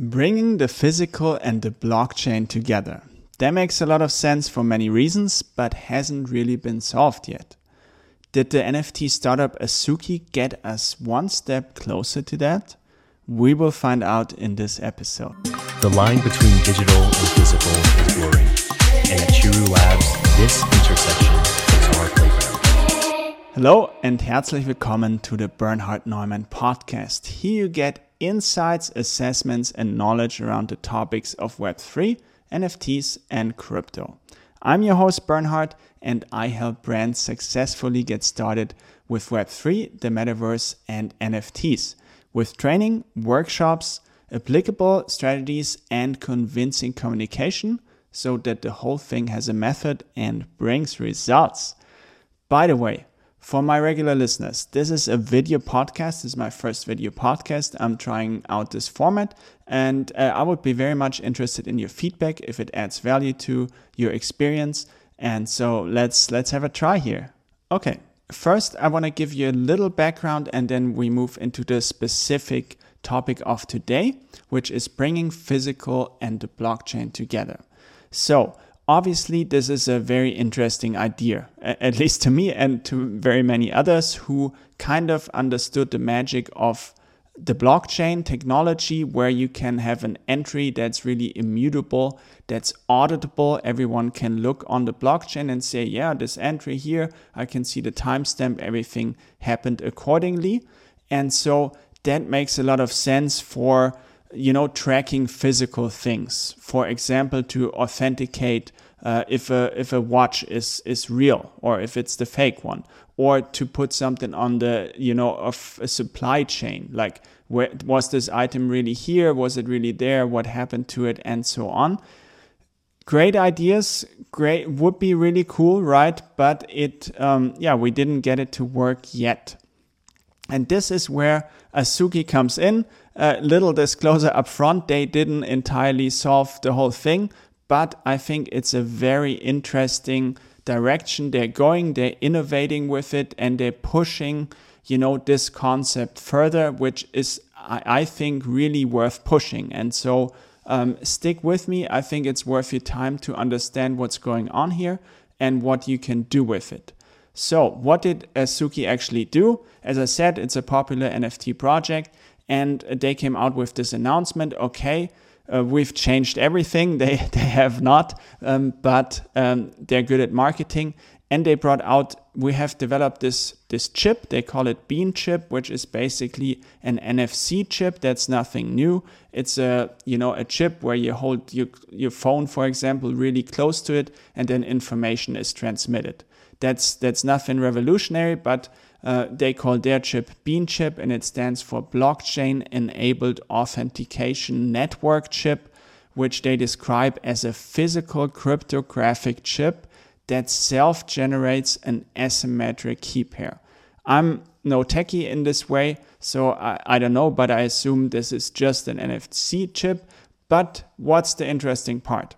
Bringing the physical and the blockchain together. That makes a lot of sense for many reasons, but hasn't really been solved yet. Did the NFT startup Azuki get us one step closer to that? We will find out in this episode. The line between digital and physical Hello and herzlich willkommen to the Bernhard Neumann podcast. Here you get insights, assessments, and knowledge around the topics of Web3, NFTs, and crypto. I'm your host, Bernhard, and I help brands successfully get started with Web3, the metaverse, and NFTs with training, workshops, applicable strategies, and convincing communication so that the whole thing has a method and brings results. By the way, for my regular listeners, this is a video podcast. This is my first video podcast. I'm trying out this format, and uh, I would be very much interested in your feedback if it adds value to your experience. And so let's let's have a try here. Okay, first I want to give you a little background, and then we move into the specific topic of today, which is bringing physical and the blockchain together. So Obviously, this is a very interesting idea, at least to me and to very many others who kind of understood the magic of the blockchain technology where you can have an entry that's really immutable, that's auditable. Everyone can look on the blockchain and say, yeah, this entry here, I can see the timestamp, everything happened accordingly. And so that makes a lot of sense for you know, tracking physical things. For example, to authenticate uh, if a if a watch is is real or if it's the fake one, or to put something on the you know of a supply chain, like where was this item really here? Was it really there? What happened to it, and so on. Great ideas, great would be really cool, right? But it, um, yeah, we didn't get it to work yet. And this is where Azuki comes in. A little disclosure up front, they didn't entirely solve the whole thing, but I think it's a very interesting direction they're going. They're innovating with it and they're pushing, you know, this concept further, which is, I, I think, really worth pushing. And so um, stick with me. I think it's worth your time to understand what's going on here and what you can do with it. So, what did Suki actually do? As I said, it's a popular NFT project, and they came out with this announcement okay, uh, we've changed everything. They, they have not, um, but um, they're good at marketing. And they brought out, we have developed this, this chip. They call it Bean chip, which is basically an NFC chip. That's nothing new. It's a, you know, a chip where you hold your, your phone, for example, really close to it, and then information is transmitted. That's that's nothing revolutionary, but uh, they call their chip Bean chip, and it stands for Blockchain Enabled Authentication Network Chip, which they describe as a physical cryptographic chip that self generates an asymmetric key pair. I'm no techie in this way, so I, I don't know, but I assume this is just an NFC chip. But what's the interesting part?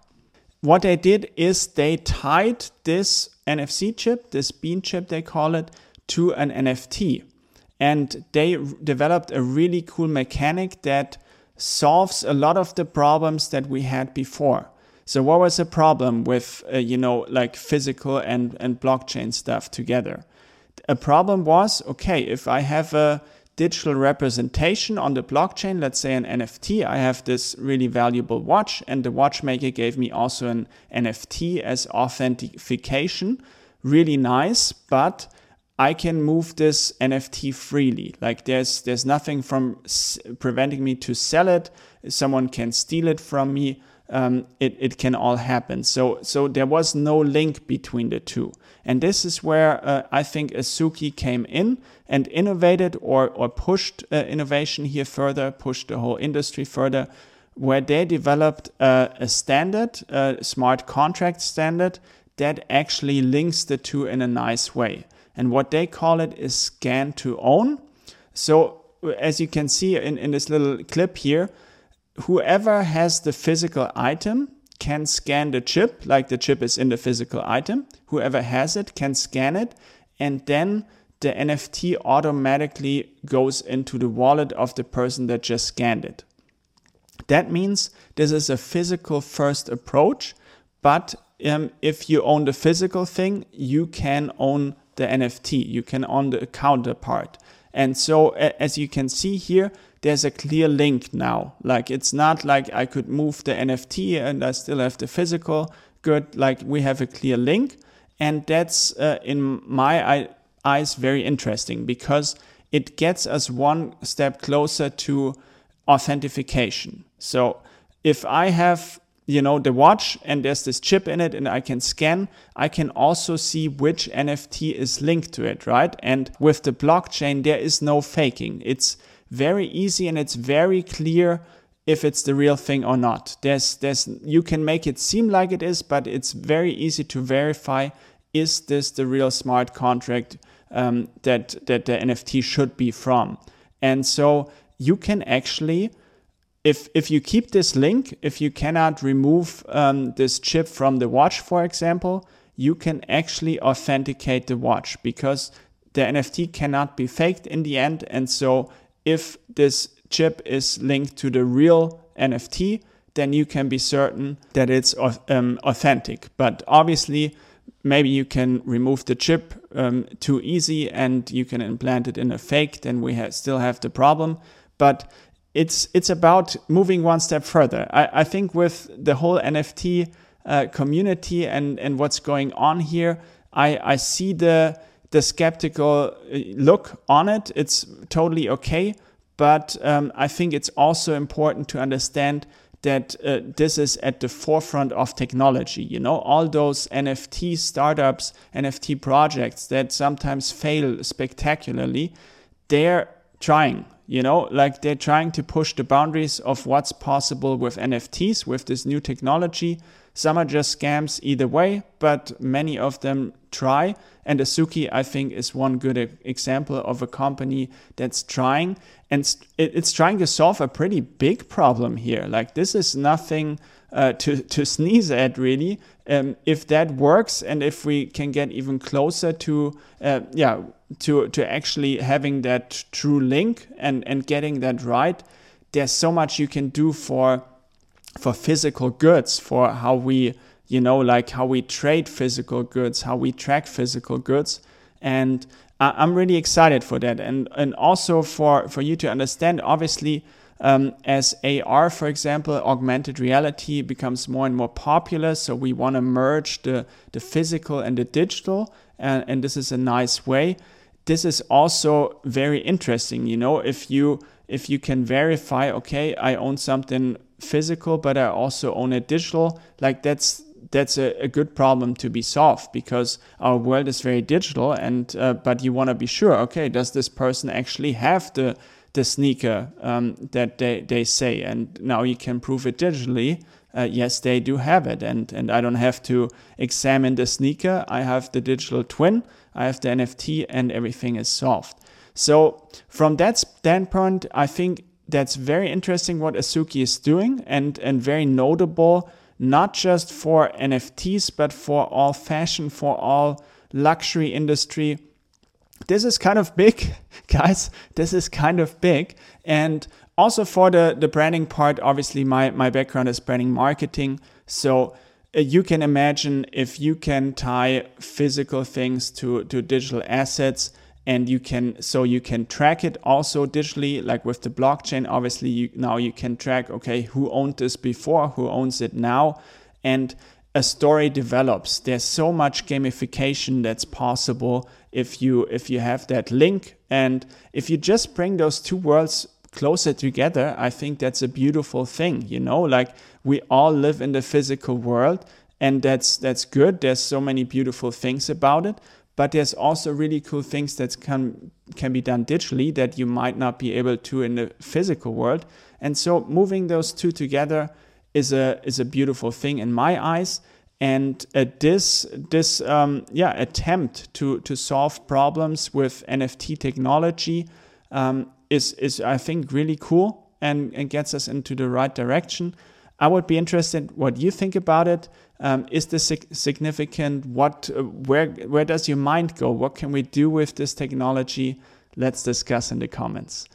What they did is they tied this NFC chip, this bean chip they call it, to an NFT. And they developed a really cool mechanic that solves a lot of the problems that we had before. So what was the problem with, uh, you know, like physical and, and blockchain stuff together? A problem was, okay, if I have a digital representation on the blockchain, let's say an NFT. I have this really valuable watch, and the watchmaker gave me also an NFT as authentication. Really nice, but I can move this NFT freely. Like there's there's nothing from preventing me to sell it. Someone can steal it from me um, it, it can all happen. So, so there was no link between the two. And this is where uh, I think Azuki came in and innovated or, or pushed uh, innovation here further, pushed the whole industry further, where they developed uh, a standard, a smart contract standard that actually links the two in a nice way. And what they call it is scan to own. So, as you can see in, in this little clip here, whoever has the physical item can scan the chip, like the chip is in the physical item. Whoever has it can scan it, and then the NFT automatically goes into the wallet of the person that just scanned it. That means this is a physical first approach, but um, if you own the physical thing, you can own the NFT, you can own the counterpart. And so, as you can see here, there's a clear link now. Like, it's not like I could move the NFT and I still have the physical good. Like, we have a clear link. And that's, uh, in my eyes, very interesting because it gets us one step closer to authentication. So, if I have you know the watch and there's this chip in it and I can scan, I can also see which NFT is linked to it, right? And with the blockchain, there is no faking. It's very easy and it's very clear if it's the real thing or not. There's there's you can make it seem like it is, but it's very easy to verify is this the real smart contract um, that that the NFT should be from. And so you can actually if if you keep this link, if you cannot remove um, this chip from the watch, for example, you can actually authenticate the watch because the NFT cannot be faked in the end. And so, if this chip is linked to the real NFT, then you can be certain that it's um, authentic. But obviously, maybe you can remove the chip um, too easy and you can implant it in a fake, then we ha- still have the problem. But it's it's about moving one step further. I, I think with the whole NFT uh, community and and what's going on here, I I see the the skeptical uh, look on it. It's totally okay, but um, I think it's also important to understand that uh, this is at the forefront of technology. You know, all those NFT startups, NFT projects that sometimes fail spectacularly, they're trying you know like they're trying to push the boundaries of what's possible with nfts with this new technology some are just scams either way but many of them try. And azuki i think is one good example of a company that's trying. And it's trying to solve a pretty big problem here. Like this is nothing uh, to, to sneeze at really. Um, if that works and if we can get even closer to uh, yeah to to actually having that true link and and getting that right there's so much you can do for for physical goods for how we you know like how we trade physical goods how we track physical goods and i'm really excited for that and and also for for you to understand obviously um, as AR, for example, augmented reality becomes more and more popular. So we want to merge the, the physical and the digital, and, and this is a nice way this is also very interesting. You know, if you if you can verify, okay, I own something physical, but I also own it digital, like that's that's a, a good problem to be solved because our world is very digital and uh, but you want to be sure okay does this person actually have the the sneaker um, that they, they say? And now you can prove it digitally uh, yes they do have it. And and i don't have to examine the sneaker. I have the digital twin. I have the NFT, and everything is solved. So, from that standpoint, I think that's very interesting what Azuki is doing and, and very notable, not just for NFTs, but for all fashion, for all luxury industry. This is kind of big, guys. This is kind of big. And also for the, the branding part, obviously, my, my background is branding marketing. So, uh, you can imagine if you can tie physical things to, to digital assets and you can so you can track it also digitally like with the blockchain obviously you, now you can track okay who owned this before who owns it now. And a story develops. There's so much gamification that's possible if you if you have that link. And if you just bring those two worlds closer together, I think that's a beautiful thing, you know, like we all live in the physical world and that's that's good. There's so many beautiful things about it, but there's also really cool things that can can be done digitally that you might not be able to in the physical world. And so moving those two together is a is a beautiful thing in my eyes. And uh, this this um, yeah attempt to to solve problems with NFT technology um, is is I think really cool and, and gets us into the right direction. I would be interested what you think about it. Um, is this significant? What where where does your mind go? What can we do with this technology? Let's discuss in the comments.